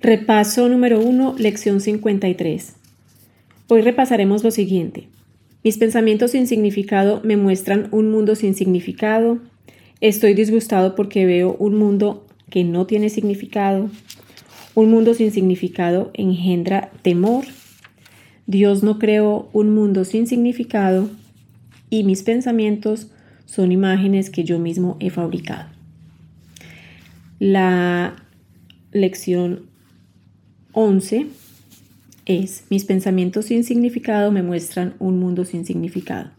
Repaso número 1, lección 53. Hoy repasaremos lo siguiente. Mis pensamientos sin significado me muestran un mundo sin significado. Estoy disgustado porque veo un mundo que no tiene significado. Un mundo sin significado engendra temor. Dios no creó un mundo sin significado y mis pensamientos son imágenes que yo mismo he fabricado. La lección 11 es, mis pensamientos sin significado me muestran un mundo sin significado.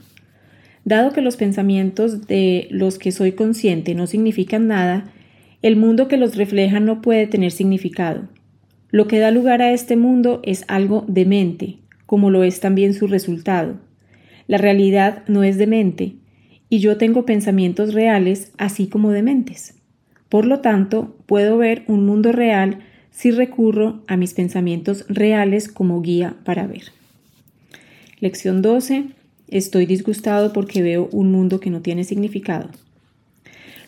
Dado que los pensamientos de los que soy consciente no significan nada, el mundo que los refleja no puede tener significado. Lo que da lugar a este mundo es algo demente, como lo es también su resultado. La realidad no es demente, y yo tengo pensamientos reales así como dementes. Por lo tanto, puedo ver un mundo real si recurro a mis pensamientos reales como guía para ver. Lección 12. Estoy disgustado porque veo un mundo que no tiene significado.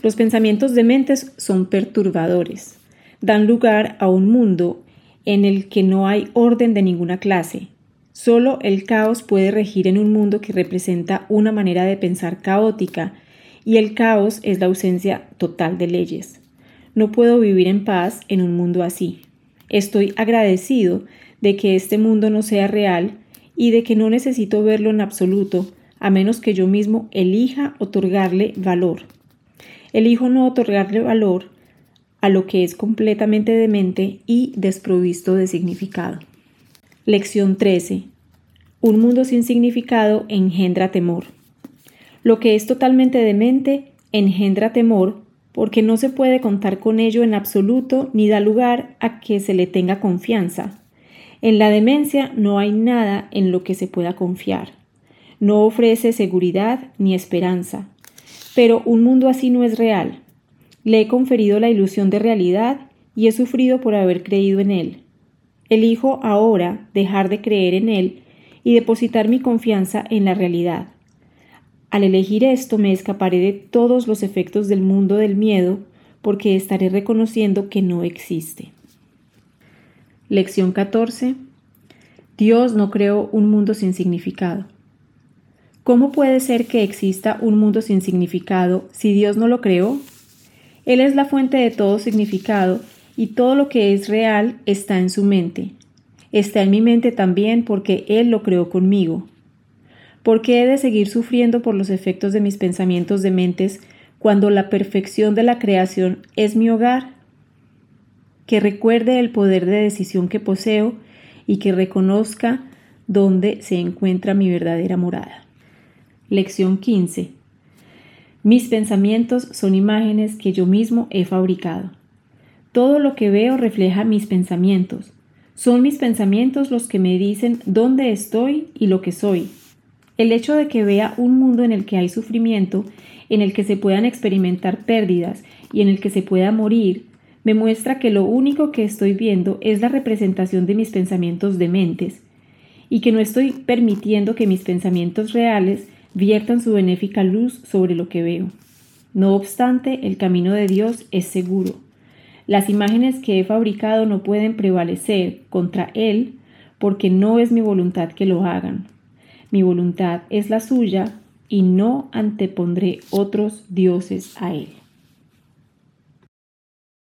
Los pensamientos dementes son perturbadores. Dan lugar a un mundo en el que no hay orden de ninguna clase. Solo el caos puede regir en un mundo que representa una manera de pensar caótica, y el caos es la ausencia total de leyes. No puedo vivir en paz en un mundo así. Estoy agradecido de que este mundo no sea real y de que no necesito verlo en absoluto, a menos que yo mismo elija otorgarle valor. Elijo no otorgarle valor a lo que es completamente demente y desprovisto de significado. Lección 13. Un mundo sin significado engendra temor. Lo que es totalmente demente engendra temor porque no se puede contar con ello en absoluto ni da lugar a que se le tenga confianza. En la demencia no hay nada en lo que se pueda confiar. No ofrece seguridad ni esperanza. Pero un mundo así no es real. Le he conferido la ilusión de realidad y he sufrido por haber creído en él. Elijo ahora dejar de creer en él y depositar mi confianza en la realidad. Al elegir esto me escaparé de todos los efectos del mundo del miedo porque estaré reconociendo que no existe. Lección 14. Dios no creó un mundo sin significado. ¿Cómo puede ser que exista un mundo sin significado si Dios no lo creó? Él es la fuente de todo significado y todo lo que es real está en su mente. Está en mi mente también porque Él lo creó conmigo. ¿Por qué he de seguir sufriendo por los efectos de mis pensamientos dementes cuando la perfección de la creación es mi hogar? Que recuerde el poder de decisión que poseo y que reconozca dónde se encuentra mi verdadera morada. Lección 15. Mis pensamientos son imágenes que yo mismo he fabricado. Todo lo que veo refleja mis pensamientos. Son mis pensamientos los que me dicen dónde estoy y lo que soy. El hecho de que vea un mundo en el que hay sufrimiento, en el que se puedan experimentar pérdidas y en el que se pueda morir, me muestra que lo único que estoy viendo es la representación de mis pensamientos dementes, y que no estoy permitiendo que mis pensamientos reales viertan su benéfica luz sobre lo que veo. No obstante, el camino de Dios es seguro. Las imágenes que he fabricado no pueden prevalecer contra Él porque no es mi voluntad que lo hagan. Mi voluntad es la suya y no antepondré otros dioses a él.